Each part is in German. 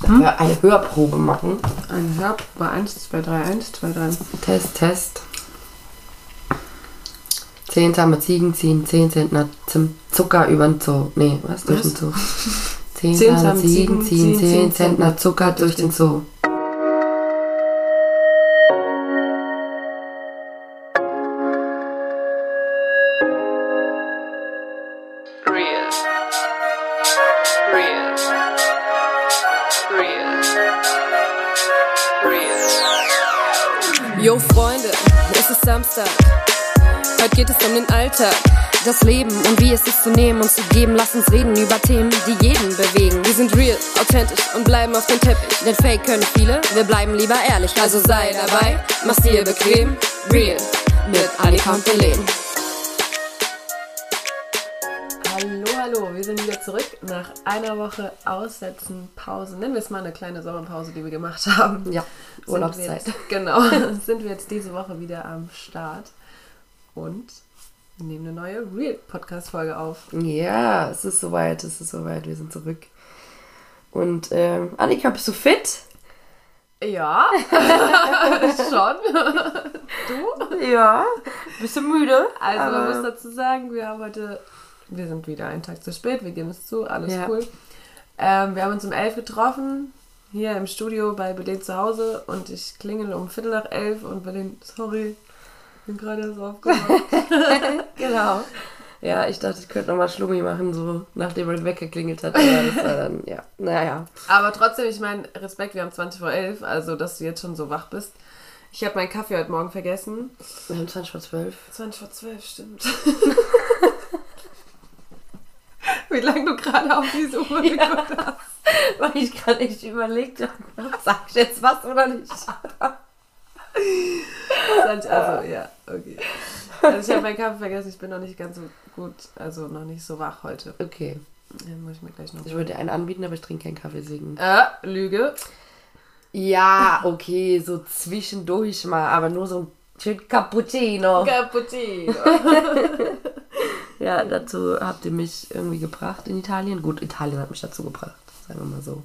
Hm? Eine Hörprobe machen. Eine Hörprobe 1, 2, 3, 1, 2, 3. Test, Test. Zehn zahme Ziegen ziehen, zehn Zentner Zucker über den Zoo. Nee, was? Durch den Zoo. Zehn Zehn zahme zahme Ziegen ziehen, zehn Zentner Zucker durch den Zoo. Alltag, das Leben und wie es ist zu nehmen und zu geben. Lass uns reden über Themen, die jeden bewegen. Wir sind real, authentisch und bleiben auf dem Teppich. Denn Fake können viele, wir bleiben lieber ehrlich. Also sei dabei, mach's dir bequem. Real mit Annika und Belen. Hallo, hallo, wir sind wieder zurück nach einer Woche Aussetzen, Pause. Nennen wir es mal eine kleine Sommerpause, die wir gemacht haben. Ja, Sind Urlaubszeit. Jetzt, genau, sind wir jetzt diese Woche wieder am Start und wir nehmen eine neue Real-Podcast-Folge auf. Ja, es ist soweit, es ist soweit, wir sind zurück. Und ähm, Annika, bist du fit? Ja, schon. Ja. Bist du müde? Also man muss dazu sagen, wir haben heute, wir sind wieder einen Tag zu spät, wir geben es zu, alles Ja. cool. Ähm, wir haben uns um elf getroffen, hier im Studio bei Belen zu Hause und ich klingel um Viertel nach elf und Belen, sorry, bin gerade erst aufgewacht. Genau. Ja, ich dachte, ich könnte nochmal Schlummi machen, so nachdem er weggeklingelt hat. Aber das war dann, ja, naja. Aber trotzdem, ich meine, Respekt, wir haben 20 vor 11, also dass du jetzt schon so wach bist. Ich habe meinen Kaffee heute Morgen vergessen. Wir haben 20 vor 12. 20 vor 12, stimmt. Wie lange du gerade auf diese Uhr geguckt hast. Weil ich gerade echt überlegt habe, sag ich jetzt was oder nicht? 20, also, ja, okay. Also ich habe meinen Kaffee vergessen, ich bin noch nicht ganz so gut, also noch nicht so wach heute. Okay. Den muss ich mir gleich noch Ich würde dir einen anbieten, aber ich trinke keinen Kaffee deswegen. Äh, Lüge. Ja, okay, so zwischendurch mal, aber nur so ein schön Cappuccino. Cappuccino. Ja, dazu habt ihr mich irgendwie gebracht in Italien. Gut, Italien hat mich dazu gebracht, sagen wir mal so.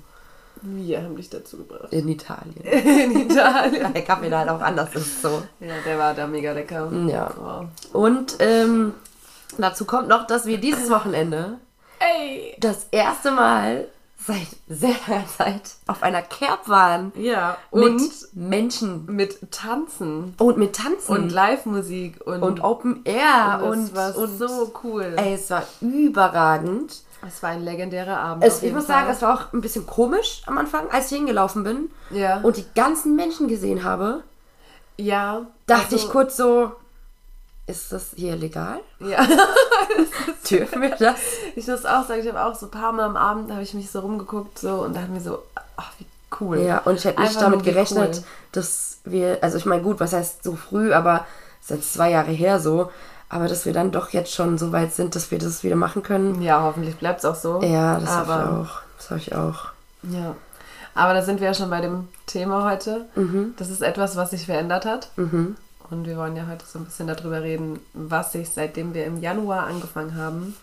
Wir haben dich dazu gebracht. In Italien. In Italien. Der Kaffee da halt auch anders ist so. Ja, der war da mega lecker. Ja. Wow. Und ähm, dazu kommt noch, dass wir dieses Wochenende Ey! das erste Mal seit sehr langer Zeit auf einer Kerb waren. Ja, Mit und Menschen. mit Tanzen Und mit Tanzen. und Live-Musik und, und Open Air. und Und, und so cool. Ey, es war überragend. Es war ein legendärer Abend. Es, ich muss Fall. sagen, es war auch ein bisschen komisch am Anfang, als ich hingelaufen bin Ja. und die ganzen Menschen gesehen habe. ja. Dachte also- ich kurz so, ist das hier legal? Ja. Dürfen wir das? Ich muss auch sagen, ich habe auch so ein paar Mal am Abend, habe ich mich so rumgeguckt so und dachte mir so, ach, wie cool. Ja, und ich hätte nicht damit gerechnet, cool. dass wir, also ich meine, gut, was heißt so früh, aber ist jetzt zwei Jahre her so, aber dass wir dann doch jetzt schon so weit sind, dass wir das wieder machen können. Ja, hoffentlich bleibt es auch so. Ja, das hoffe ich auch. Das hoffe ich auch. Ja. Aber da sind wir ja schon bei dem Thema heute. Mhm. Das ist etwas, was sich verändert hat. Und wir wollen ja heute so ein bisschen darüber reden, was sich seitdem wir im Januar angefangen haben,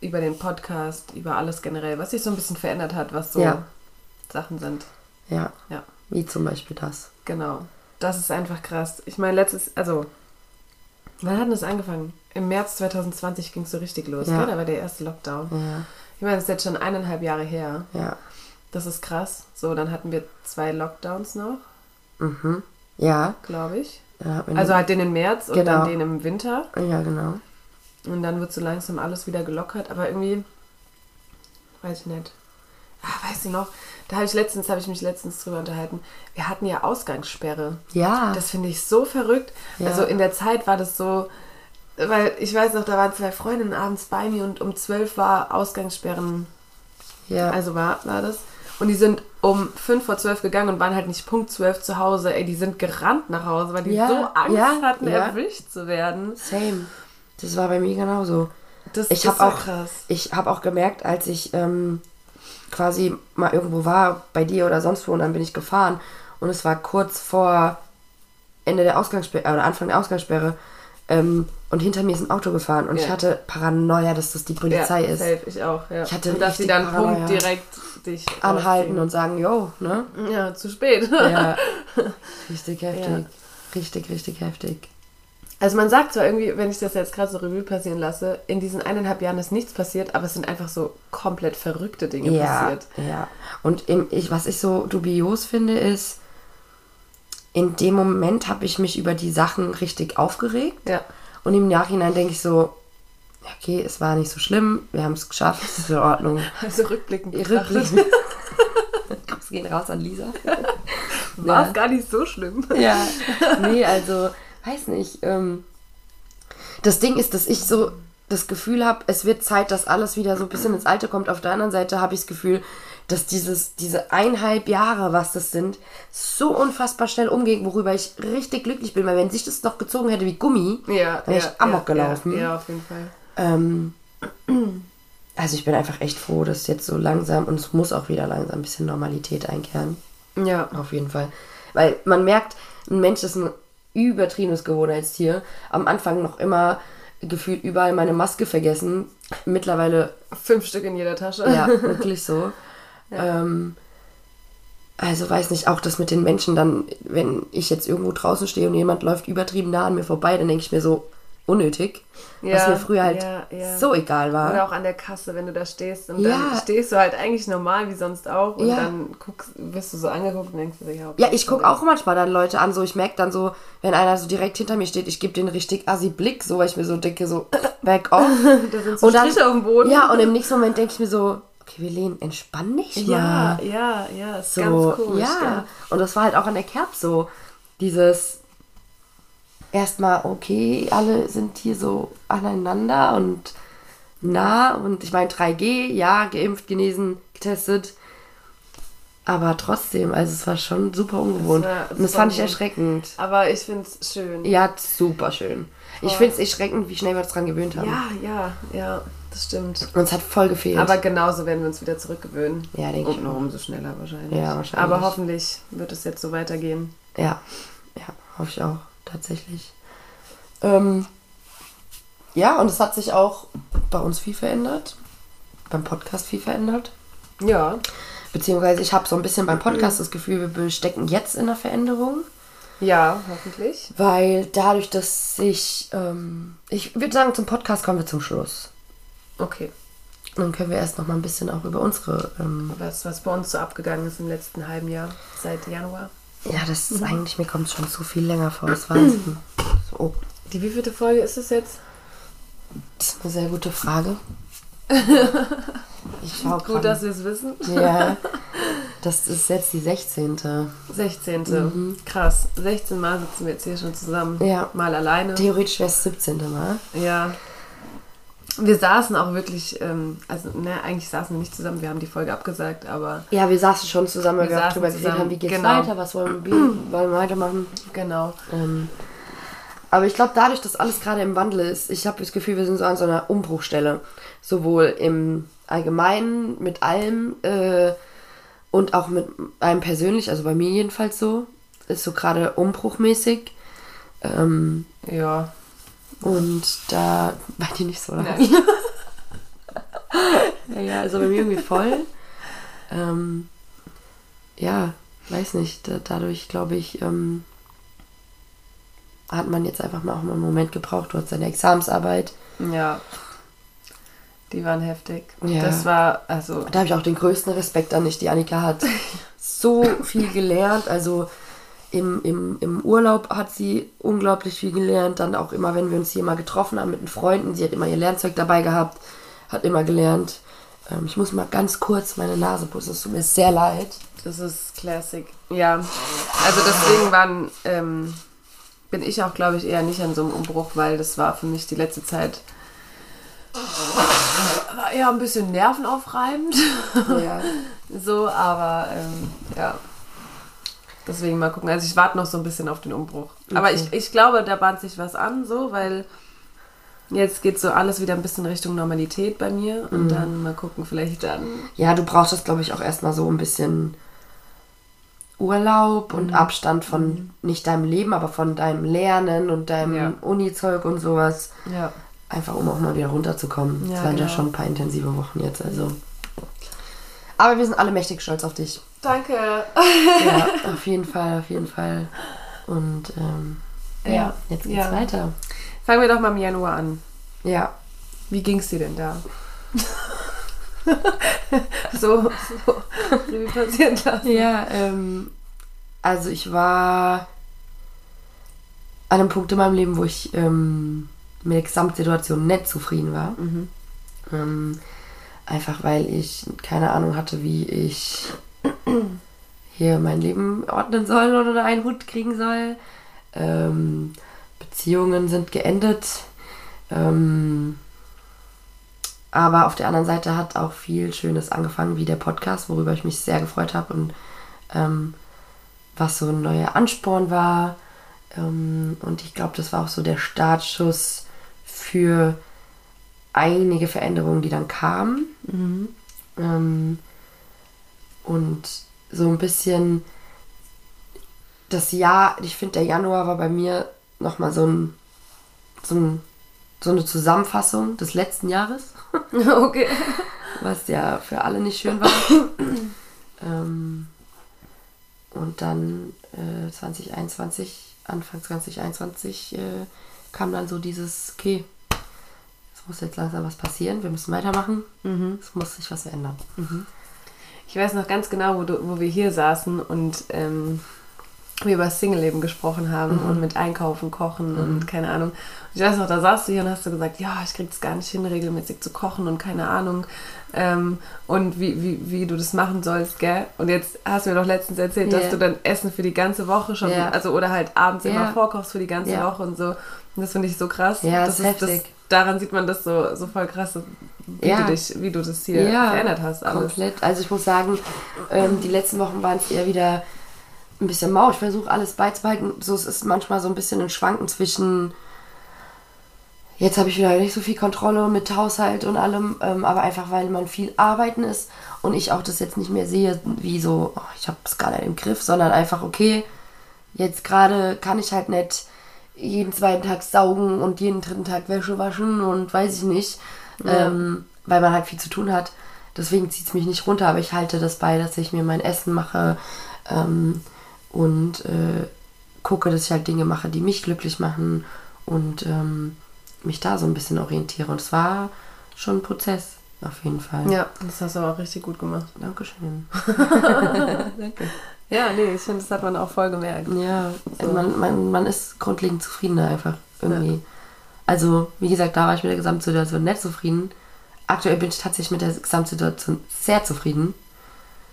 über den Podcast, über alles generell, was sich so ein bisschen verändert hat, was so Ja. Sachen sind. Ja, Ja, wie zum Beispiel das. genau. Das ist einfach krass. Ich meine, letztes, also, wann hat denn das angefangen? Im März 2020 ging es so richtig los, Ja. gell? Da war der erste Lockdown. Ja, Ich meine, das ist jetzt schon eineinhalb Jahre her. ja. Das ist krass. So, dann hatten wir zwei Lockdowns noch, Mhm. Ja, glaube ich. man Also halt den im März und Genau. dann den im Winter. ja, genau. Und dann wird so langsam alles wieder gelockert. Aber irgendwie, weiß ich nicht. Ah, weißt du noch, da habe ich letztens, habe ich mich letztens drüber unterhalten. Wir hatten ja Ausgangssperre. Ja, Das finde ich so verrückt. Ja. Also in der Zeit war das so, weil ich weiß noch, da waren zwei Freundinnen abends bei mir und um 12 war Ausgangssperren, ja. also war, war das. Und die sind um 5 vor 12 gegangen und waren halt nicht Punkt 12 zu Hause. Ey, die sind gerannt nach Hause, weil die Ja, so Angst ja, hatten, ja. erwischt zu werden. same. Das war bei mir genauso. Das Ich ist auch, krass. ich habe auch gemerkt, als ich ähm, quasi mal irgendwo war, bei dir oder sonst wo, und dann bin ich gefahren und es war kurz vor Ende der Ausgangssperre oder Anfang der Ausgangssperre ähm, und hinter mir ist ein Auto gefahren und ich Ja. hatte Paranoia, dass das die Polizei ja, ist. Safe, ich auch, ja. Ich hatte und dass sie dann Paranoia. Punkt direkt dich anhalten und sagen, yo, ne? Ja, zu spät. Ja. richtig heftig. Richtig, richtig heftig. Also man sagt zwar irgendwie, wenn ich das jetzt gerade so Revue passieren lasse, in diesen eineinhalb Jahren ist nichts passiert, aber es sind einfach so komplett verrückte Dinge Ja, passiert. ja. Und im, ich, was ich so dubios finde, ist, in dem Moment habe ich mich über die Sachen richtig aufgeregt. Ja. Und im Nachhinein denke ich so, ja, okay, es war nicht so schlimm, wir haben es geschafft, es ist in Ordnung. Also rückblickend Rückblickend. Grüße gehen raus an Lisa. war Ja. es gar nicht so schlimm. Ja, nee, also, weiß nicht. Ähm, das Ding ist, dass ich so das Gefühl habe, es wird Zeit, dass alles wieder so ein bisschen ins Alte kommt. Auf der anderen Seite habe ich das Gefühl, dass dieses, diese eineinhalb Jahre, was das sind, so unfassbar schnell umging, worüber ich richtig glücklich bin, weil wenn sich das noch gezogen hätte wie Gummi, Ja, wäre ich ja, amok ja, gelaufen. Ja, ja, auf jeden Fall. Ähm, also ich bin einfach echt froh, dass jetzt so langsam, und es muss auch wieder langsam ein bisschen Normalität einkehren. Ja. Auf jeden Fall. Weil man merkt, ein Mensch ist ein übertriebenes Gewohnheitstier. Am Anfang noch immer gefühlt überall meine Maske vergessen. Mittlerweile, Fünf Stück in jeder Tasche. ja, wirklich so. Ähm, also weiß nicht, auch das mit den Menschen dann, wenn ich jetzt irgendwo draußen stehe und jemand läuft übertrieben nah an mir vorbei, dann denke ich mir so, unnötig. was Ja, mir früher halt ja, ja. so egal war. Oder auch an der Kasse, wenn du da stehst und Ja. dann stehst du halt eigentlich normal wie sonst auch und Ja. dann guckst, wirst du so angeguckt und denkst du dir, ja, Ja, ich gucke auch manchmal dann Leute an, so ich merke dann so, wenn einer so direkt hinter mir steht, ich gebe den richtig assi Blick, so weil ich mir so denke, so back off. Da sind so Und dann- Striche auf dem Boden. Ja, und im nächsten Moment denke ich mir so, okay, wir lehnen, entspann dich ja, mal. ja, ja, ist so, ganz komisch. ja. Und das war halt auch an der Kerb so, dieses erstmal, okay, alle sind hier so aneinander und nah und ich meine 3G, ja, geimpft, genesen, getestet. Aber trotzdem, also es war schon super ungewohnt. Es war und das super fand ich erschreckend. Aber ich finde es schön. Ja, super schön. Ich finde es erschreckend, wie schnell wir uns dran gewöhnt haben. ja, ja, ja, das stimmt. Und es hat voll gefehlt. Aber genauso werden wir uns wieder zurückgewöhnen. Ja, denke ich Und noch umso schneller wahrscheinlich. Ja, wahrscheinlich. Aber hoffentlich wird es jetzt so weitergehen. Ja, ja, hoffe ich auch, tatsächlich. Ähm, ja, und es hat sich auch bei uns viel verändert. Beim Podcast viel verändert. Ja. Beziehungsweise ich habe so ein bisschen beim Podcast das Gefühl, wir stecken jetzt in der Veränderung. Ja, hoffentlich. Weil dadurch, dass ich, ähm, ich würde sagen, zum Podcast kommen wir zum Schluss. Okay. Dann können wir erst noch mal ein bisschen auch über unsere, ähm, Was, was bei uns so abgegangen ist im letzten halben Jahr, seit Januar. Ja, das ist eigentlich, mir kommt es schon zu viel länger vor, das Wahnsinn. So, oh, Die wievielte Folge ist es jetzt? das ist eine sehr gute Frage. Ich schau Gut, grad. dass wir es wissen. Ja, das ist jetzt die 16. 16. Krass. 16 Mal sitzen wir jetzt hier schon zusammen. Mhm. Ja. Mal alleine. Theoretisch wäre es 17. Mal. Ja. Wir saßen auch wirklich, ähm, also ne, eigentlich saßen wir nicht zusammen, wir haben die Folge abgesagt, aber Ja, wir saßen schon zusammen, weil Wir wir auch drüber zusammen, haben, wie geht's genau. weiter, was wollen wir, wollen wir weitermachen. genau. Ähm, aber ich glaube, dadurch, dass alles gerade im Wandel ist, ich habe das Gefühl, wir sind so an so einer Umbruchstelle. Sowohl im Allgemeinen, mit allem äh, und auch mit einem persönlich, also bei mir jedenfalls so. Ist so gerade umbruchmäßig. Ähm, Ja. Und da war die nicht so, oder? Ja, ja, also bei mir irgendwie voll. Ähm, ja, weiß nicht. Da, dadurch, glaube ich, ähm, hat man jetzt einfach mal auch mal einen Moment gebraucht. Du hast deine Examensarbeit. Ja. Die waren heftig. Ja. Das war, also, Da habe ich auch den größten Respekt an dich. Die Annika hat so viel gelernt. Also im, im, im Urlaub hat sie unglaublich viel gelernt. Dann auch immer, wenn wir uns hier mal getroffen haben mit den Freunden. Sie hat immer ihr Lernzeug dabei gehabt. Hat immer gelernt. Ähm, ich muss mal ganz kurz meine Nase putzen. Es tut mir sehr leid. das ist Classic. Ja. Also deswegen waren, ähm, bin ich auch, glaube ich, eher nicht an so einem Umbruch, weil das war für mich die letzte Zeit war eher ein bisschen nervenaufreibend. Ja. So, aber ähm, ja. Deswegen mal gucken. Also ich warte noch so ein bisschen auf den Umbruch. Aber Okay. ich, ich glaube, da bahnt sich was an, so, weil jetzt geht so alles wieder ein bisschen Richtung Normalität bei mir. Und dann mal gucken, vielleicht dann. Ja, du brauchst das, glaube ich, auch erstmal so ein bisschen Urlaub und Abstand von nicht deinem Leben, aber von deinem Lernen und deinem Ja. Uni-Zeug und sowas. Ja. Einfach um auch mal wieder runterzukommen. Ja, Es waren ja genau. schon ein paar intensive Wochen jetzt, also. Aber wir sind alle mächtig stolz auf dich. Danke. Ja, auf jeden Fall, auf jeden Fall. Und ähm, ja, Ja, jetzt geht's ja. weiter. Fangen wir doch mal im Januar an. Ja, Wie ging's dir denn da? so, so Revue passieren lassen. Ja, ähm, also ich war an einem Punkt in meinem Leben, wo ich ähm, mit der Gesamtsituation nicht zufrieden war. Ähm, einfach weil ich keine Ahnung hatte, wie ich hier mein Leben ordnen soll oder unter einen Hut kriegen soll. Ähm, Beziehungen sind geendet. Ähm, aber auf der anderen Seite hat auch viel Schönes angefangen, wie der Podcast, worüber ich mich sehr gefreut habe und ähm, was so ein neuer Ansporn war. Ähm, und ich glaube, das war auch so der Startschuss für einige Veränderungen, die dann kamen. Ähm, und so ein bisschen das Jahr, ich finde, der Januar war bei mir nochmal so ein, so ein so eine Zusammenfassung des letzten Jahres, Okay. was ja für alle nicht schön war. ähm, und dann äh, 2021, Anfang 2021, äh, kam dann so dieses, okay, es muss jetzt langsam was passieren, wir müssen weitermachen, es muss sich was verändern. Ich weiß noch ganz genau, wo, du, wo wir hier saßen und ähm, wir über das Single-Leben gesprochen haben und mit Einkaufen, Kochen und keine Ahnung. Und ich weiß noch, da saßt du hier und hast du gesagt, ja, ich krieg es gar nicht hin, regelmäßig zu kochen und keine Ahnung. Ähm, und wie, wie, wie du das machen sollst, gell? Und jetzt hast du mir doch letztens erzählt, Ja. dass du dann Essen für die ganze Woche schon, Ja. also oder halt abends Ja. immer vorkochst für die ganze. Woche und so. Das finde ich so krass. Ja, das ist das, heftig. daran sieht man das so, so voll krass, wie, Ja. du dich, wie du das hier Ja, verändert hast. Alles. Komplett. Also ich muss sagen, ähm, die letzten Wochen waren es eher wieder ein bisschen mau. Ich versuche alles beizubehalten. So, es ist manchmal so ein bisschen ein Schwanken zwischen jetzt habe ich wieder nicht so viel Kontrolle mit Haushalt und allem, ähm, aber einfach weil man viel arbeiten ist und ich auch das jetzt nicht mehr sehe, wie so, oh, ich habe es gerade im Griff, sondern einfach, okay, jetzt gerade kann ich halt nicht jeden zweiten Tag saugen und jeden dritten Tag Wäsche waschen und weiß ich nicht, ähm, weil man halt viel zu tun hat. Deswegen zieht es mich nicht runter, aber ich halte das bei, dass ich mir mein Essen mache ähm, und äh, gucke, dass ich halt Dinge mache, die mich glücklich machen und ähm, mich da so ein bisschen orientiere. Und es war schon ein Prozess, auf jeden Fall. Ja, das hast du aber auch richtig gut gemacht. Dankeschön. Danke. Ja, nee, ich finde, das hat man auch voll gemerkt. Ja, So. man, man, man ist grundlegend zufriedener einfach irgendwie. Also, wie gesagt, da war ich mit der Gesamtsituation nicht zufrieden. Aktuell bin ich tatsächlich mit der Gesamtsituation sehr zufrieden.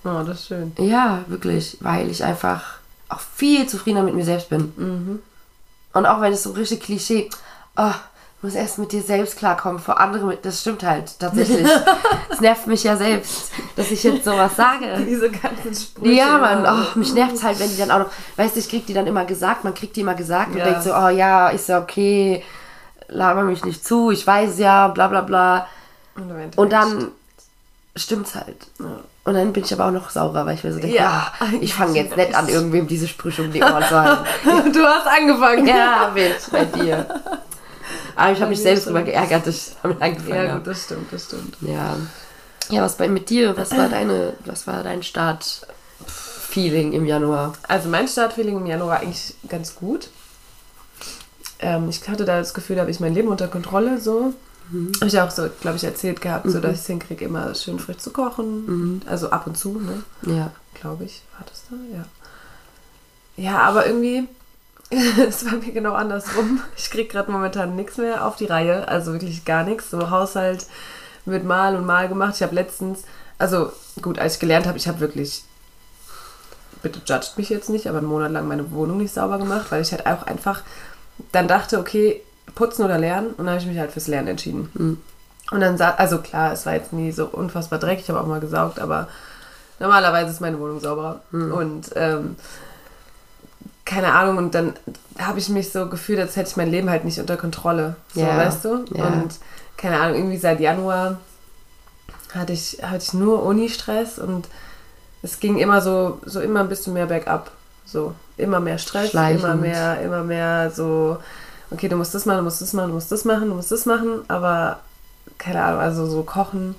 Oh, das ist schön. Ja, wirklich, weil ich einfach auch viel zufriedener mit mir selbst bin. Mhm. Und auch wenn es so richtig Klischee, oh, du musst erst mit dir selbst klarkommen, vor anderen, das stimmt halt tatsächlich. Es nervt mich ja selbst, dass ich jetzt sowas sage. Diese ganzen Sprüche. Ja, Mann, oh, mich nervt's halt, wenn die dann auch noch, weißt du, ich krieg die dann immer gesagt, man kriegt die immer gesagt Ja. und denkt so, oh ja, ist ja okay, laber mich nicht zu, ich weiß ja, bla bla bla. Und, Und dann stimmt's halt. Und dann bin ich aber auch noch saurer, weil ich mir so denke, Ja, ja, ich fange jetzt nicht an, irgendwem diese Sprüche um die Ohren zu halten. du hast angefangen. ja, Bitch, bei dir. Aber ich habe mich selbst drüber geärgert, dass ich damit angefangen Ja, gut, habe. das stimmt, das stimmt. Ja. Ja, was bei mit dir? Was war deine, was war dein Start-Feeling im Januar? Also mein Startfeeling im Januar war eigentlich ganz gut. Ähm, ich hatte da das Gefühl, da habe ich mein Leben unter Kontrolle so. Habe ich auch so, glaube ich, erzählt gehabt, so dass ich es hinkriege, immer schön frisch zu kochen. Also ab und zu, ne? Ja. Glaube ich. War das da? Ja. Ja, aber irgendwie, es war mir genau andersrum. Ich kriege gerade momentan nichts mehr auf die Reihe. Also wirklich gar nichts. So Haushalt wird mal und mal gemacht. Ich habe letztens, also gut, als ich gelernt habe, ich habe wirklich, bitte judgt mich jetzt nicht, aber einen Monat lang meine Wohnung nicht sauber gemacht, weil ich halt auch einfach dann dachte, okay, putzen oder lernen. Und dann habe ich mich halt fürs Lernen entschieden. Und dann, sa- also klar, es war jetzt nie so unfassbar dreckig, ich habe auch mal gesaugt, aber normalerweise ist meine Wohnung sauberer. Und ähm, keine Ahnung, und dann habe ich mich so gefühlt, als hätte ich mein Leben halt nicht unter Kontrolle. So, Ja, weißt du? ja. Und keine Ahnung, irgendwie seit Januar hatte ich, hatte ich nur Uni-Stress und es ging immer so, so immer ein bisschen mehr bergab. So, immer mehr Stress, Schleichend. immer mehr, immer mehr so, okay, du musst das machen, du musst das machen, du musst das machen, du musst das machen, aber keine Ahnung, also so kochen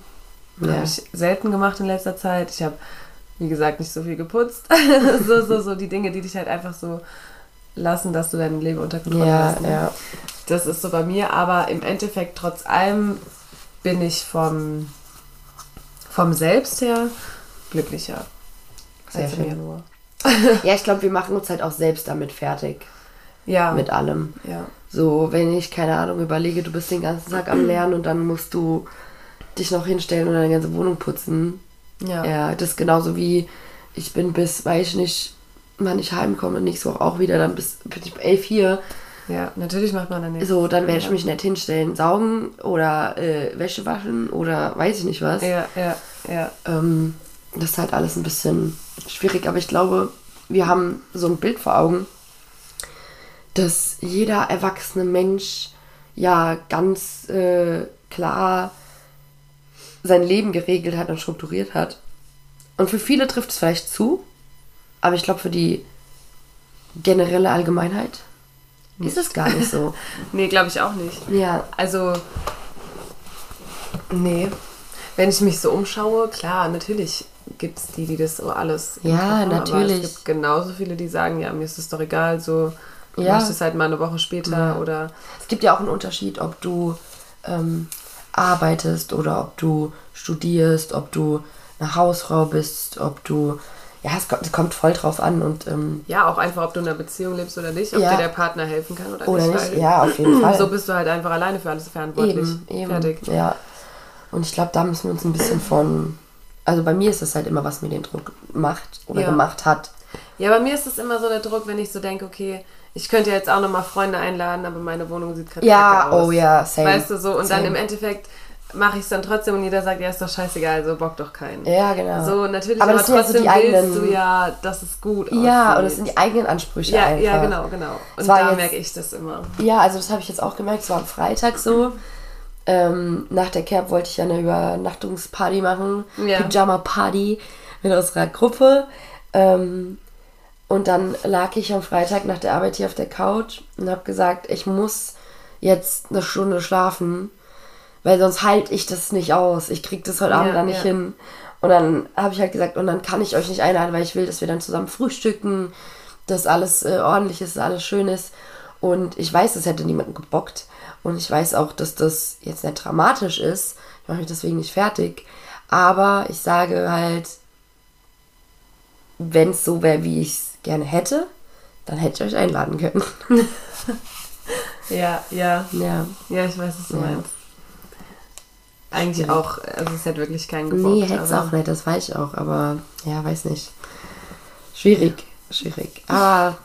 Ja. Habe ich selten gemacht in letzter Zeit. Ich habe, wie gesagt, nicht so viel geputzt. so, so, so die Dinge, die dich halt einfach so lassen, dass du dein Leben unter Kontrolle Ja, hast. ne? ja. Das ist so bei mir, aber im Endeffekt, trotz allem, bin ich vom, vom Selbst her glücklicher. Sehr als im schön. Januar. Ja, ich glaube, wir machen uns halt auch selbst damit fertig. Ja. Mit allem. ja. So, wenn ich, keine Ahnung, überlege, du bist den ganzen Tag am Lernen und dann musst du dich noch hinstellen und deine ganze Wohnung putzen. Ja. Ja, das ist genauso wie ich bin bis, weiß ich nicht, wann ich heimkomme, nicht so auch wieder, dann bis bin ich elf hier. Ja, natürlich macht man dann nichts. So, dann werde ich mich nicht hinstellen, saugen oder äh, Wäsche waschen oder weiß ich nicht was. Ja, ja, ja. Ähm, das ist halt alles ein bisschen schwierig, aber ich glaube, wir haben so ein Bild vor Augen, dass jeder erwachsene Mensch ja ganz äh, klar sein Leben geregelt hat und strukturiert hat. Und für viele trifft es vielleicht zu, aber ich glaube, für die generelle Allgemeinheit ist es gar nicht so. Nee, glaube ich auch nicht. ja, Also, nee. Wenn ich mich so umschaue, klar, natürlich gibt es die, die das so alles. Ja, haben, natürlich. Aber es gibt genauso viele, die sagen, ja, mir ist es doch egal, so Ja. machst du es halt mal eine Woche später Ja. oder. Es gibt ja auch einen Unterschied, ob du ähm, arbeitest oder ob du studierst, ob du eine Hausfrau bist, ob du. Ja, es kommt, es kommt voll drauf an und. Ähm, Ja, auch einfach, ob du in einer Beziehung lebst oder nicht, ob Ja. dir der Partner helfen kann oder, oder nicht. nicht? Ja, auf jeden Fall. So bist du halt einfach alleine für alles verantwortlich. eben, eben. Fertig. Ja. Und ich glaube, da müssen wir uns ein bisschen von. Also bei mir ist es halt immer, was mir den Druck macht oder Ja. gemacht hat. Ja, bei mir ist es immer so der Druck, wenn ich so denke, okay, ich könnte jetzt auch nochmal Freunde einladen, aber meine Wohnung sieht gerade Ja, aus. oh ja, same. Weißt du so, und dann Same. im Endeffekt mache ich es dann trotzdem und jeder sagt, ja, ist doch scheißegal, so bock doch keinen. Ja, genau. So, natürlich, Aber aber, sind ja so trotzdem willst du ja, dass es gut aussieht. ja, und das sind die eigenen Ansprüche ja, einfach. ja, genau, genau. Und da jetzt- merke ich das immer. Ja, also das habe ich jetzt auch gemerkt. Es war am Freitag so. Ähm, nach der Cap wollte ich ja eine Übernachtungsparty machen. Ja. Pyjama-Party mit unserer Gruppe. Ähm, und dann lag ich am Freitag nach der Arbeit hier auf der Couch und habe gesagt, ich muss jetzt eine Stunde schlafen, weil sonst halte ich das nicht aus. Ich krieg das heute Abend Ja, dann nicht ja. hin. Und dann habe ich halt gesagt, und dann kann ich euch nicht einladen, weil ich will, dass wir dann zusammen frühstücken, dass alles äh, ordentlich ist, dass alles schön ist. Und ich weiß, es hätte niemanden gebockt. Und ich weiß auch, dass das jetzt nicht dramatisch ist. Ich mache mich deswegen nicht fertig. Aber ich sage halt, wenn es so wäre, wie ich es gerne hätte, dann hätte ich euch einladen können. Ja, ja. ja. Ja, ich weiß, was du Ja. meinst. Eigentlich Ja. auch, also es hat wirklich keinen gebockt. Nee, hätte es auch nicht, das weiß ich auch. Aber ja, weiß nicht. Schwierig, schwierig. Aber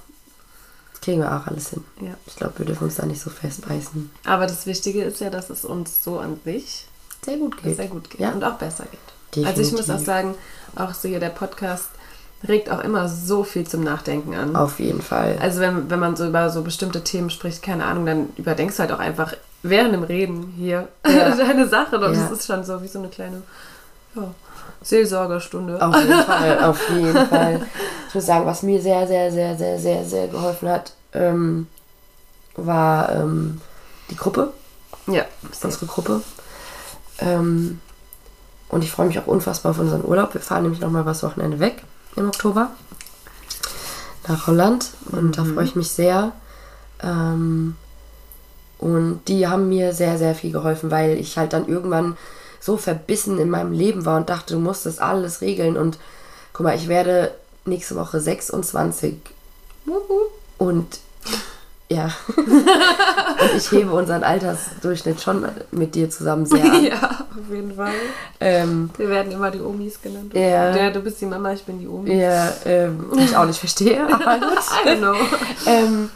kriegen wir auch alles hin. Ja. Ich glaube, wir dürfen uns da nicht so festbeißen. Aber das Wichtige ist ja, dass es uns so an sich Sehr gut geht. sehr gut geht Ja. und auch besser geht. Definitiv. Also ich muss auch sagen, auch so hier der Podcast regt auch immer so viel zum Nachdenken an. Auf jeden Fall. Also wenn, wenn man so über so bestimmte Themen spricht, keine Ahnung, dann überdenkst du halt auch einfach während dem Reden hier Ja. deine Sachen und Ja. es ist schon so wie so eine kleine ja, Seelsorgerstunde. Auf jeden Fall, auf jeden Fall. Ich muss sagen, was mir sehr, sehr, sehr, sehr, sehr, sehr geholfen hat, ähm, war ähm, die Gruppe, Ja, unsere Gruppe. Ähm, und ich freue mich auch unfassbar auf unseren Urlaub. Wir fahren nämlich nochmal was Wochenende weg im Oktober nach Holland und da freue ich mich sehr. Ähm, und die haben mir sehr, sehr viel geholfen, weil ich halt dann irgendwann so verbissen in meinem Leben war und dachte, du musst das alles regeln. Und guck mal, ich werde nächste Woche 26 und ja. und ich hebe unseren Altersdurchschnitt schon mit dir zusammen sehr an. ja, auf jeden Fall. Ähm, Wir werden immer die Omis genannt. Ja. ja du bist die Mama, ich bin die Omi. ja, ähm, ich auch nicht verstehe, aber gut. I know. ähm,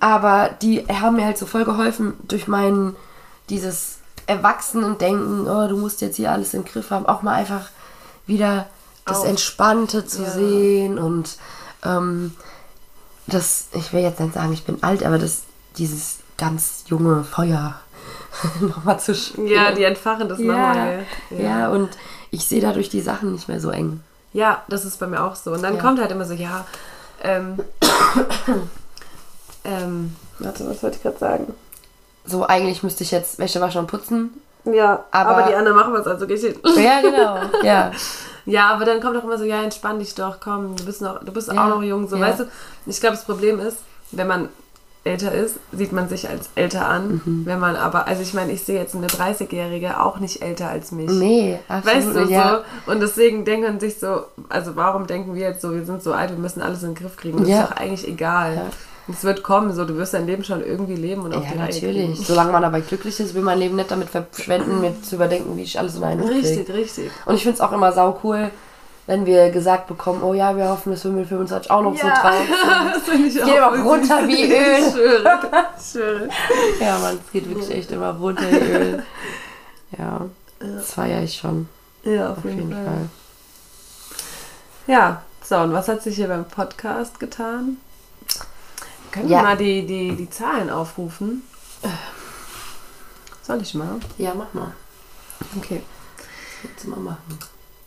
aber die haben mir halt so voll geholfen durch mein, dieses Erwachsenen-Denken, oh, du musst jetzt hier alles im Griff haben, auch mal einfach wieder das. Entspannte zu Ja. sehen und ähm, das, ich will jetzt nicht sagen, ich bin alt, aber das, dieses ganz junge Feuer nochmal zu spüren. Ja, die entfachen das ja, nochmal. ja, und ich sehe dadurch die Sachen nicht mehr so eng. Ja, das ist bei mir auch so. Und dann Ja. kommt halt immer so, ja, ähm, ähm, warte, was wollte ich gerade sagen? So, eigentlich müsste ich jetzt Wäsche waschen und putzen, Ja, aber, Aber- die anderen machen was also geht hin. Ja, genau. Ja. Ja, aber dann kommt auch immer so, ja, entspann dich doch, komm, du bist noch, du bist Ja, auch noch jung, so, ja. weißt du. Ich glaube, das Problem ist, wenn man älter ist, sieht man sich als älter an. Mhm. Wenn man aber, also ich meine, ich sehe jetzt eine 30-Jährige auch nicht älter als mich. Nee, absolut. Weißt du, ja. so. Und deswegen denken man sich so, also warum denken wir jetzt so, wir sind so alt, wir müssen alles in den Griff kriegen. Das Ja. ist doch eigentlich egal. Ja. Es wird kommen, so, du wirst dein Leben schon irgendwie leben und auf Ja, die natürlich. kriegen. Solange man dabei glücklich ist, will mein Leben nicht damit verschwenden, mir zu überdenken, wie ich alles in einen Hut krieg. Richtig, richtig. Und ich finde es auch immer sau cool, wenn wir gesagt bekommen, oh ja, wir hoffen, dass wir mit 25 auch noch so Ja. drauf sind. das finde ich Geht auch. immer runter wie Öl. Ich schwöre. Ich schwöre. Ja, man, es geht wirklich echt immer runter wie Öl. Ja, das feiere ich schon. Ja, auf, Auf jeden Fall. Ja, so, und was hat sich hier beim Podcast getan? Können Ja. wir mal die, die, die Zahlen aufrufen? Soll ich mal? Ja, mach mal. Okay. Jetzt mal machen.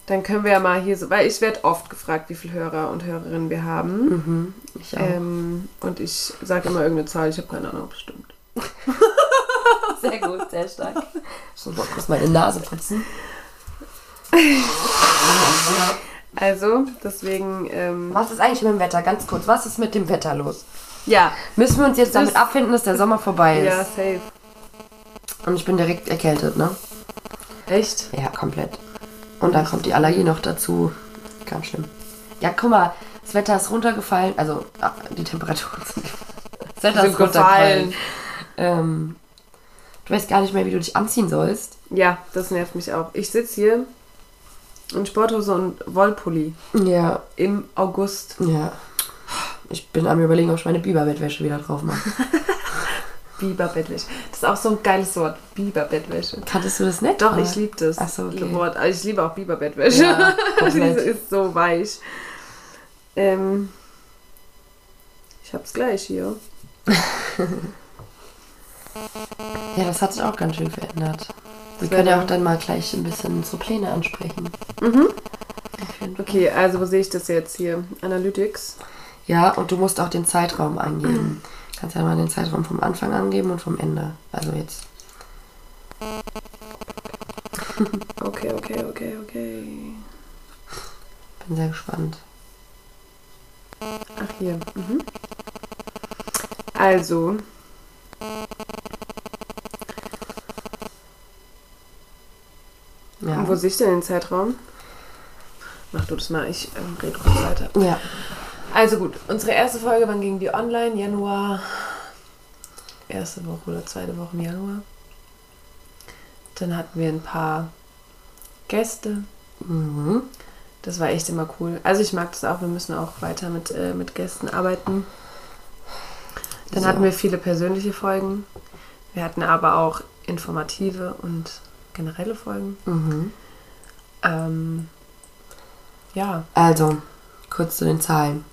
Dann können wir ja mal hier so, weil ich werde oft gefragt, wie viele Hörer und Hörerinnen wir haben. Mhm, ich auch. Ähm, und ich sage immer irgendeine Zahl, ich habe keine Ahnung, ob es stimmt. Sehr gut, sehr stark. Ich muss mal kurz meine Nase putzen. Also, deswegen, ähm, Was ist eigentlich mit dem Wetter? Ganz kurz, was ist mit dem Wetter los? Ja, Müssen wir uns jetzt damit Das- abfinden, dass der Sommer vorbei ist? ja, safe. Und ich bin direkt erkältet, ne? Echt? Ja, komplett. Und dann kommt die Allergie noch dazu. Ganz schlimm. Ja, guck mal, das Wetter ist runtergefallen. Also, ah, die Temperaturen sind. Das Wetter ist runtergefallen. gefallen. Ähm, du weißt gar nicht mehr, wie du dich anziehen sollst. Ja, das nervt mich auch. Ich sitze hier in Sporthose und Wollpulli Ja, im August. ja. Ich bin am überlegen, ob ich meine Biberbettwäsche wieder drauf mache. Biberbettwäsche. Das ist auch so ein geiles Wort. Biberbettwäsche. Kanntest du das nicht? Doch, Ah. ich liebe das Ach so, okay. Wort. Also ich liebe auch Biberbettwäsche. Ja, Diese komplett. ist so weich. Ähm, ich hab's gleich hier. Ja, das hat sich auch ganz schön verändert. Wir können ja auch dann mal gleich ein bisschen so Pläne ansprechen. Mhm. Okay, also wo sehe ich das jetzt hier? Analytics. Ja, und du musst auch den Zeitraum angeben. Kannst ja mal den Zeitraum vom Anfang angeben und vom Ende. Also jetzt. Okay, okay, okay, okay. Bin sehr gespannt. Ach, hier. Mhm. Also. Ja. Wo sehe ich denn den Zeitraum? Mach du das mal, ich ähm, rede kurz weiter. Ja. Also gut, unsere erste Folge, wann ging die online? Januar. Erste Woche oder zweite Woche im Januar. Dann hatten wir ein paar Gäste. Mhm. Das war echt immer cool. Also ich mag das auch, wir müssen auch weiter mit, äh, mit Gästen arbeiten. Dann So. hatten wir viele persönliche Folgen. Wir hatten aber auch informative und generelle Folgen. Mhm. Ähm, ja. Also, kurz zu den Zahlen.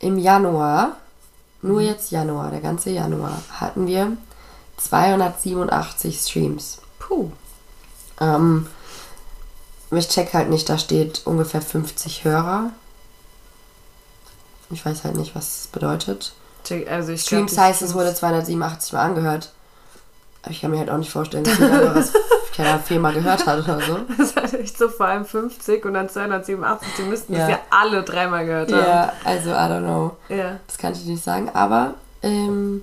Im Januar, nur jetzt Januar, der ganze Januar, hatten wir 287 Streams. Puh. Ähm, ich check halt nicht, da steht ungefähr 50 Hörer. Ich weiß halt nicht, was das bedeutet. Also ich die heißt, es wurde 287 Mal angehört. Aber ich kann mir halt auch nicht vorstellen, dass jeder das keine Ahnung, viermal gehört hat oder so. Das halt echt so vor allem 50 und dann 287. Die müssten Ja. das ja alle dreimal gehört haben. Ja, also I don't know. Ja. Das kann ich dir nicht sagen, aber ähm,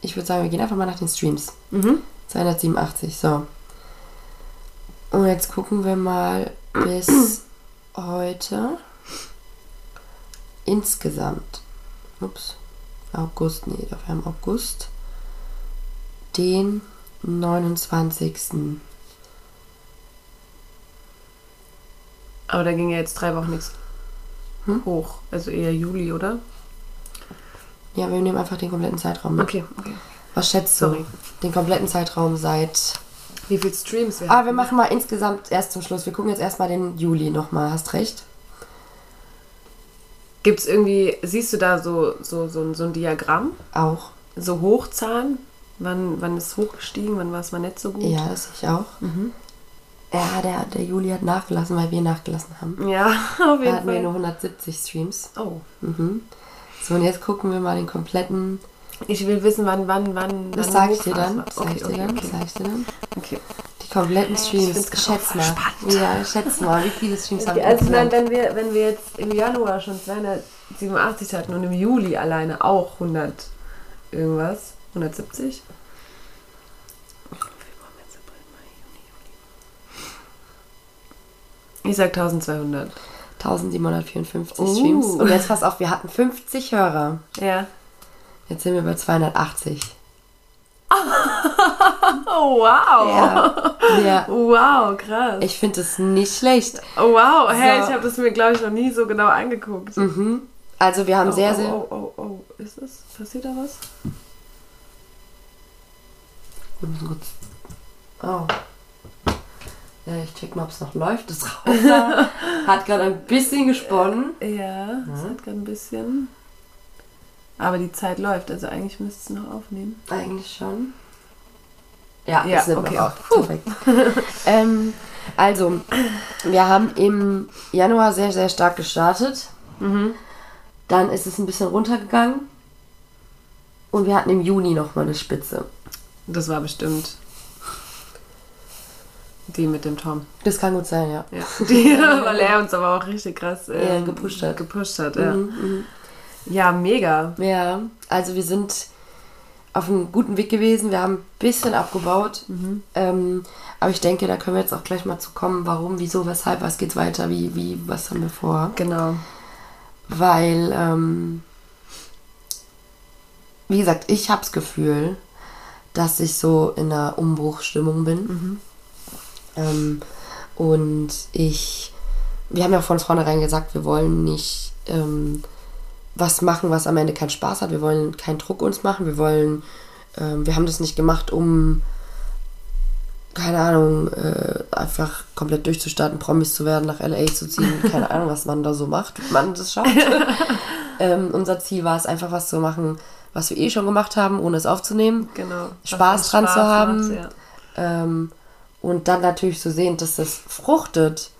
ich würde sagen, wir gehen einfach mal nach den Streams. Mhm. 287, so. Und jetzt gucken wir mal bis heute insgesamt. Ups. August, nee, wir haben August. Den 29. Aber da ging ja jetzt drei Wochen nichts Hm? hoch. Also eher Juli, oder? Ja, wir nehmen einfach den kompletten Zeitraum mit. Okay, okay. Was schätzt du? Sorry. Den kompletten Zeitraum seit Wie viele Streams wir Ah, wir machen mal insgesamt erst zum Schluss. Wir gucken jetzt erstmal den Juli nochmal. Hast recht? Gibt es irgendwie, siehst du da so, so, so, ein- so ein Diagramm? Auch. So Hochzahlen? Wann, wann ist es hochgestiegen, wann war es mal nicht so gut? Ja, das ich auch. Ja, der, der Juli hat nachgelassen, weil wir nachgelassen haben. Ja, auf Da jeden hatten wir nur Fall. 170 Streams. Oh, Mhm. So, und jetzt gucken wir mal den kompletten Ich will wissen, wann, wann, wann. Das sage ich dir dann. Okay, Das sage ich dir okay, dann. okay. Sage ich dir dann. okay. Die kompletten Streams. Schätz mal. spannend. Ja, schätz mal, wie viele Streams haben wir Also insgesamt? wenn wir, wenn wir jetzt im Januar schon 287 hatten und im Juli alleine auch 100 irgendwas, 170. Ich sag 1200. 1754 Uh. Streams. Und jetzt pass auf, wir hatten 50 Hörer. Ja. Jetzt sind wir bei 280. Oh, wow. Ja. ja. Wow, krass. Ich finde es nicht schlecht. oh, wow. Hey, So. ich habe das mir, glaube ich, noch nie so genau angeguckt. Mhm. Also wir haben Oh, sehr, oh, sehr... Oh, oh, oh. Ist es? Passiert da was? Wir müssen kurz... Oh. Ja, ich check mal, ob es noch läuft. Das Raucher hat gerade ein bisschen gesponnen. Ja, das hat gerade ein bisschen. Aber die Zeit läuft, also eigentlich müsste es noch aufnehmen. Eigentlich schon. Ja, Ja, es nimmt okay. auf. Perfekt. ähm, also, wir haben im Januar sehr, sehr stark gestartet. Dann ist es ein bisschen runtergegangen. Und wir hatten im Juni nochmal eine Spitze. Das war bestimmt die mit dem Tom. Das kann gut sein, ja. Ja. Die, weil er uns aber auch richtig krass Ja, ähm, gepusht hat. Gepusht hat ja. Mhm, mhm. ja, mega. Ja, also wir sind auf einem guten Weg gewesen. Wir haben ein bisschen abgebaut. Ähm, aber ich denke, da können wir jetzt auch gleich mal zu kommen, warum, wieso, weshalb, was geht's weiter, wie, wie, was haben wir vor. Genau. Weil, ähm, wie gesagt, ich habe das Gefühl, dass ich so in einer Umbruchstimmung bin. Ähm, und ich, wir haben ja von vornherein gesagt, wir wollen nicht ähm, was machen, was am Ende keinen Spaß hat. Wir wollen keinen Druck uns machen. Wir wollen, ähm, wir haben das nicht gemacht, um, keine Ahnung, äh, einfach komplett durchzustarten, Promis zu werden, nach LA zu ziehen. Keine Ahnung, was man da so macht, wie man das schafft. ähm, unser Ziel war es einfach, was zu machen, was wir eh schon gemacht haben, ohne es aufzunehmen. Genau. Spaß dran zu haben. macht, ja. Ähm, und dann natürlich zu sehen, dass das fruchtet,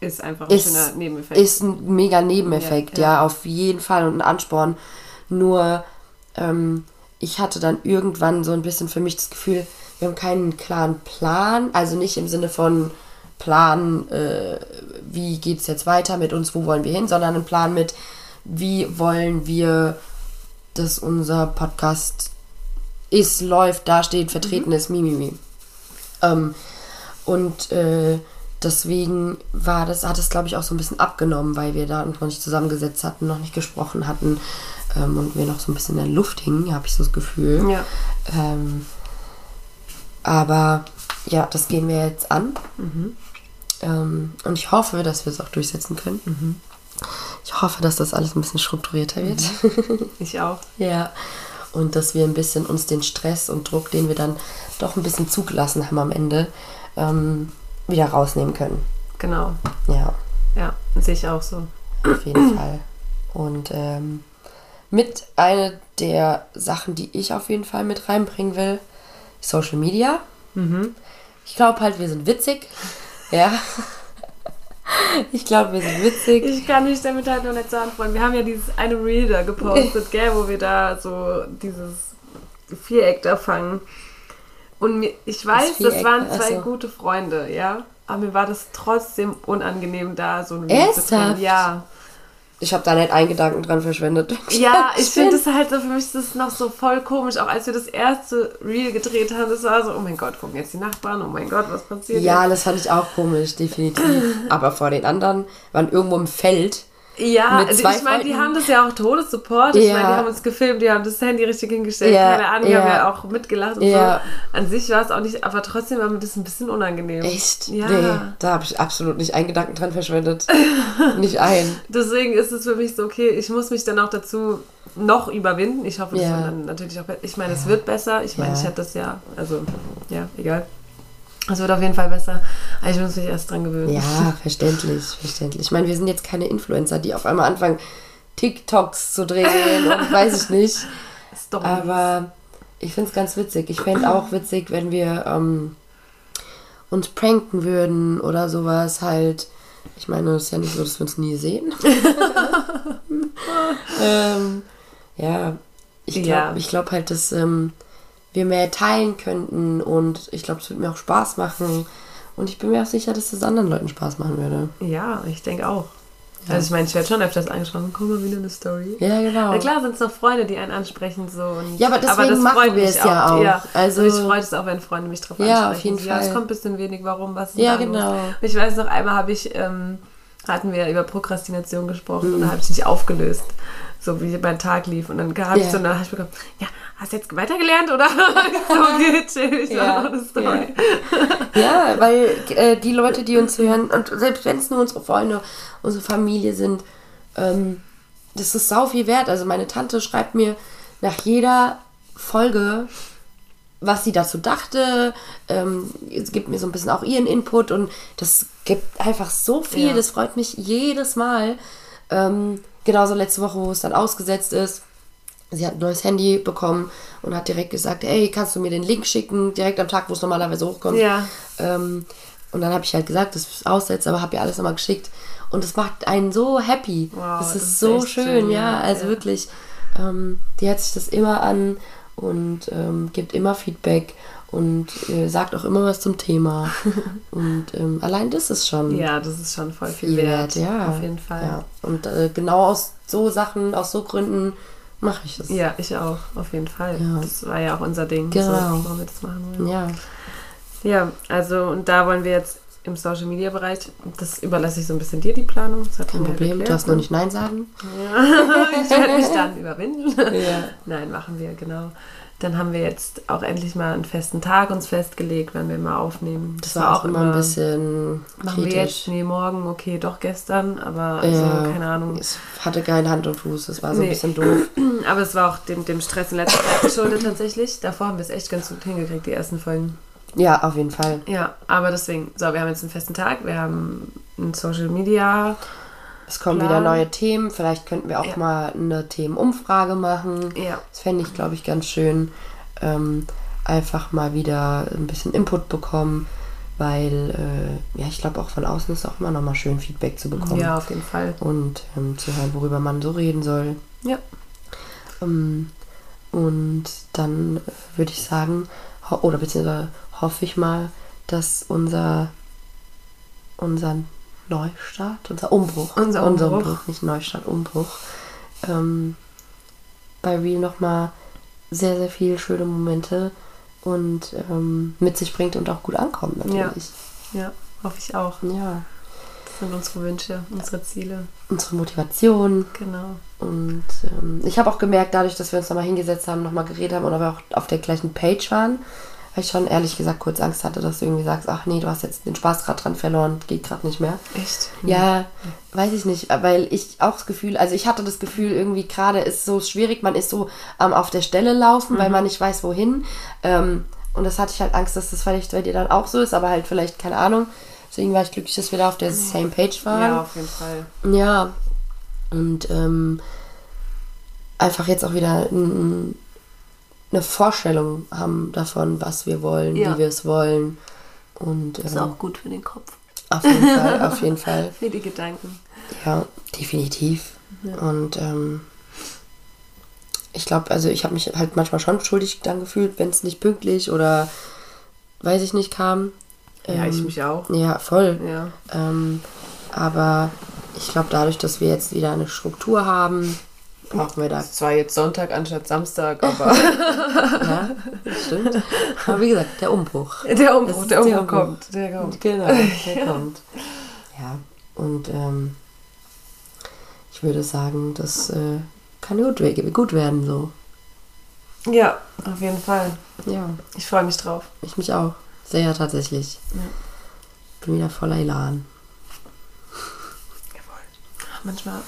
Ist einfach ein Ist- schöner Nebeneffekt. ist ein mega Nebeneffekt, Ja, ja, ja. auf jeden Fall und ein Ansporn. Nur ähm, ich hatte dann irgendwann so ein bisschen für mich das Gefühl, wir haben keinen klaren Plan, also nicht im Sinne von Plan, äh, wie geht es jetzt weiter mit uns, wo wollen wir hin, sondern einen Plan mit, wie wollen wir, dass unser Podcast ist, läuft, dasteht, vertreten ist, mimimi. Ähm, und äh, deswegen war das, hat es, glaube ich, auch so ein bisschen abgenommen, weil wir da noch nicht zusammengesetzt hatten, noch nicht gesprochen hatten ähm, und wir noch so ein bisschen in der Luft hingen, habe ich so das Gefühl. ja. Ähm, aber ja, das gehen wir jetzt an. Ähm, und ich hoffe, dass wir es auch durchsetzen können. Ich hoffe, dass das alles ein bisschen strukturierter wird. Ich auch. Ja. Und dass wir ein bisschen uns den Stress und Druck, den wir dann doch ein bisschen zugelassen haben am Ende, ähm, wieder rausnehmen können. Genau. Ja, Ja, sehe ich auch so. auf jeden Fall. Und ähm, mit einer der Sachen, die ich auf jeden Fall mit reinbringen will, Social Media. Ich glaube halt, wir sind witzig. Ja. Ich glaube, wir sind witzig. Ich kann mich damit halt noch nicht so anfreunden. Wir haben ja dieses eine Reel da gepostet, gell, wo wir da so dieses Viereck da fangen. Und mir, ich weiß, das, Viereck, waren zwei ach so. gute Freunde, ja. Aber mir war das trotzdem unangenehm, da so ein Reel zu drehen. Ja. Ich habe da nicht einen Gedanken dran verschwendet. Ja, ich finde das halt so, für mich ist das noch so voll komisch. Auch als wir das erste Reel gedreht haben, das war so, oh mein Gott, gucken jetzt die Nachbarn, oh mein Gott, was passiert Ja, das fand ich auch komisch, definitiv. Aber vor den anderen waren irgendwo im Feld. Ja, also ich meine, die haben das ja auch Todessupport. Ich Ja. meine, die haben uns gefilmt, die haben das Handy richtig hingestellt, Ja, keine Ahnung, die ja. haben ja auch mitgelacht und so. An sich war es auch nicht, aber trotzdem war mir das ein bisschen unangenehm. Echt? Ja. Nee, da habe ich absolut nicht einen Gedanken dran verschwendet. nicht ein. Deswegen ist es für mich so, okay, ich muss mich dann auch dazu noch überwinden. Ich hoffe, das wird dann natürlich auch besser. Ich meine, es wird besser. Ich meine, ich hatte das ja, also, ja, egal. Es wird auf jeden Fall besser. Aber ich muss mich erst dran gewöhnen. Ja, verständlich, verständlich. Ich meine, wir sind jetzt keine Influencer, die auf einmal anfangen, TikToks zu drehen und weiß ich nicht. Stories. Aber ich finde es ganz witzig. Ich fände auch witzig, wenn wir ähm, uns pranken würden oder sowas halt. Ich meine, es ist ja nicht so, dass wir uns nie sehen. ähm, ja, ich glaube Ja. ich glaub halt, dass ähm, wir mehr teilen könnten und ich glaube, es würde mir auch Spaß machen. Und ich bin mir auch sicher, dass es anderen Leuten Spaß machen würde. Ja, ich denke auch. Also ich meine, ich werde schon öfters angesprochen, komm mal wieder eine Story. Ja, genau. Na klar sind es noch Freunde, die einen ansprechen so. Und, Ja, aber deswegen machen wir es ja auch. Ja. Also- Also mich freut es auch, wenn Freunde mich drauf Ja, ansprechen. auf jeden So, Ja, Fall. es kommt ein bisschen wenig, warum, was Ja, genau. Und Ich weiß noch, einmal habe ich, ähm, hatten wir über Prokrastination gesprochen Mhm. und da habe ich nicht aufgelöst, so wie mein Tag lief. Und dann habe ich Ja. so eine Nachricht bekommen, ja, hast du jetzt weitergelernt oder? so geht chill, ich Ja, Story. Ja, weil äh, die Leute, die uns hören, und selbst wenn es nur unsere Freunde, unsere Familie sind, ähm, das ist sau viel wert. Also meine Tante schreibt mir nach jeder Folge, was sie dazu dachte. Ähm, es gibt mir so ein bisschen auch ihren Input und das gibt einfach so viel. Ja. Das freut mich jedes Mal. Ähm, genauso letzte Woche, wo es dann ausgesetzt ist. Sie hat ein neues Handy bekommen und hat direkt gesagt, ey, kannst du mir den Link schicken, direkt am Tag, wo es normalerweise hochkommt. Ja. Ähm, und dann habe ich halt gesagt, dass es aussetzt, aber habe ihr alles nochmal geschickt. Und es macht einen so happy. Wow, das ist das ist so schön, schön, ja. ja. Also Ja. wirklich, ähm, die hört sich das immer an und ähm, gibt immer Feedback und äh, sagt auch immer was zum Thema. und ähm, allein das ist schon Ja, das ist schon voll viel viel wert. wert, ja. Auf jeden Fall. Ja. Und äh, genau aus so Sachen, aus so Gründen mache ich das. Ja, ich auch, auf jeden Fall. Ja. Das war ja auch unser Ding, Genau. so, warum wir das machen wollen. Ja. Ja, also und da wollen wir jetzt im Social Media Bereich, das überlasse ich so ein bisschen dir, die Planung. Das hat Kein Problem, erklärt, du darfst nur ne? nicht Nein sagen. ich werde mich dann überwinden. Ja. Nein, machen wir, genau. Dann haben wir jetzt auch endlich mal einen festen Tag uns festgelegt, wenn wir mal aufnehmen. Das war auch immer ein bisschen Machen wir jetzt? kritisch. Nee, morgen, okay, doch gestern, aber also, Ja. keine Ahnung. Es hatte kein Hand und Fuß, das war so ein Nee. bisschen doof. Aber es war auch dem, dem Stress in letzter Zeit geschuldet tatsächlich. Davor haben wir es echt ganz gut hingekriegt, die ersten Folgen. Ja, auf jeden Fall. Ja, aber deswegen, so, wir haben jetzt einen festen Tag, wir haben ein Social Media. Es kommen Plan. wieder neue Themen. Vielleicht könnten wir auch Ja. mal eine Themenumfrage machen. Ja. Das fände ich, glaube ich, ganz schön. Ähm, einfach mal wieder ein bisschen Input bekommen, weil, äh, ja, ich glaube, auch von außen ist auch immer noch mal schön, Feedback zu bekommen. Ja, auf jeden Fall. Und ähm, zu hören, worüber man so reden soll. Ja. Ähm, und dann würde ich sagen, oder beziehungsweise hoffe ich mal, dass unser, unser Neustart, unser Umbruch, Unser Umbruch. nicht Neustart, Umbruch, ähm, bei Real nochmal sehr, sehr viele schöne Momente und ähm, mit sich bringt und auch gut ankommt natürlich. Ja, hoffe ich auch. Ja. Das sind unsere Wünsche, unsere Ziele. Unsere Motivation, Genau. Und ähm, ich habe auch gemerkt, dadurch, dass wir uns nochmal hingesetzt haben, nochmal geredet haben und aber auch auf der gleichen Page waren, weil ich schon ehrlich gesagt kurz Angst hatte, dass du irgendwie sagst, ach nee, du hast jetzt den Spaß gerade dran verloren, geht gerade nicht mehr. Echt? Ja, weiß ich nicht, weil ich auch das Gefühl, also ich hatte das Gefühl, irgendwie gerade ist so schwierig, man ist so am auf der Stelle laufen, weil man nicht weiß, wohin. Ähm, und das hatte ich halt Angst, dass das vielleicht bei dir dann auch so ist, aber halt vielleicht, keine Ahnung. Deswegen war ich glücklich, dass wir da auf der same Page waren. Ja, auf jeden Fall. Ja. Und ähm, einfach jetzt auch wieder n- eine Vorstellung haben davon, was wir wollen, Ja. wie wir es wollen. Und Ist ähm, auch gut für den Kopf. auf jeden Fall, auf jeden Fall. Für die Gedanken. Ja, definitiv. Und ähm, ich glaube, also ich habe mich halt manchmal schon schuldig dann gefühlt, wenn es nicht pünktlich oder weiß ich nicht kam. Ja, ich Ähm, mich auch. Ja, voll. Ja. Ähm, aber ich glaube, dadurch, dass wir jetzt wieder eine Struktur haben, brauchen wir da. Es war jetzt Sonntag anstatt Samstag, aber Ja, das stimmt. Aber wie gesagt, der Umbruch. der Das Umbruch, der der Umbruch Umbruch. kommt. Der kommt. Genau, der kommt. Ja, und ähm, ich würde sagen, das äh, kann gut, gut werden so. Ja, auf jeden Fall. Ja, Ich freue mich drauf. ich mich auch. Sehr tatsächlich. Ja. Bin wieder voller Elan. Manchmal.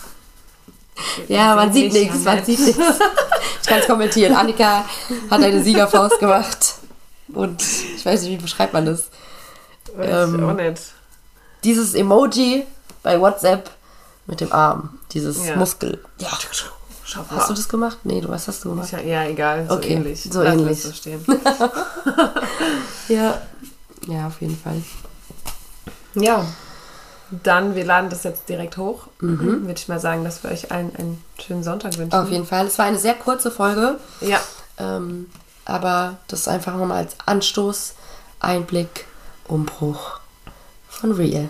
Ja, man sieht nicht, nichts, man sieht nichts. Ich kann es kommentieren. Annika hat eine Siegerfaust gemacht. Und ich weiß nicht, wie beschreibt man das? Weiß Ähm, auch nicht. Dieses Emoji bei WhatsApp mit dem Arm. Dieses Ja. Muskel. Ja. Schau Hast du das gemacht? Nee, du was hast du gemacht? Ja, egal. So Okay, ähnlich. so wir ähnlich. So stehen. Ja. Ja, auf jeden Fall. ja. Dann, wir laden das jetzt direkt hoch. Würde ich mal sagen, dass wir euch allen einen schönen Sonntag wünschen. Auf jeden Fall. Es war eine sehr kurze Folge. Ja, Ähm, aber das einfach nochmal als Anstoß, Einblick, Umbruch von Real.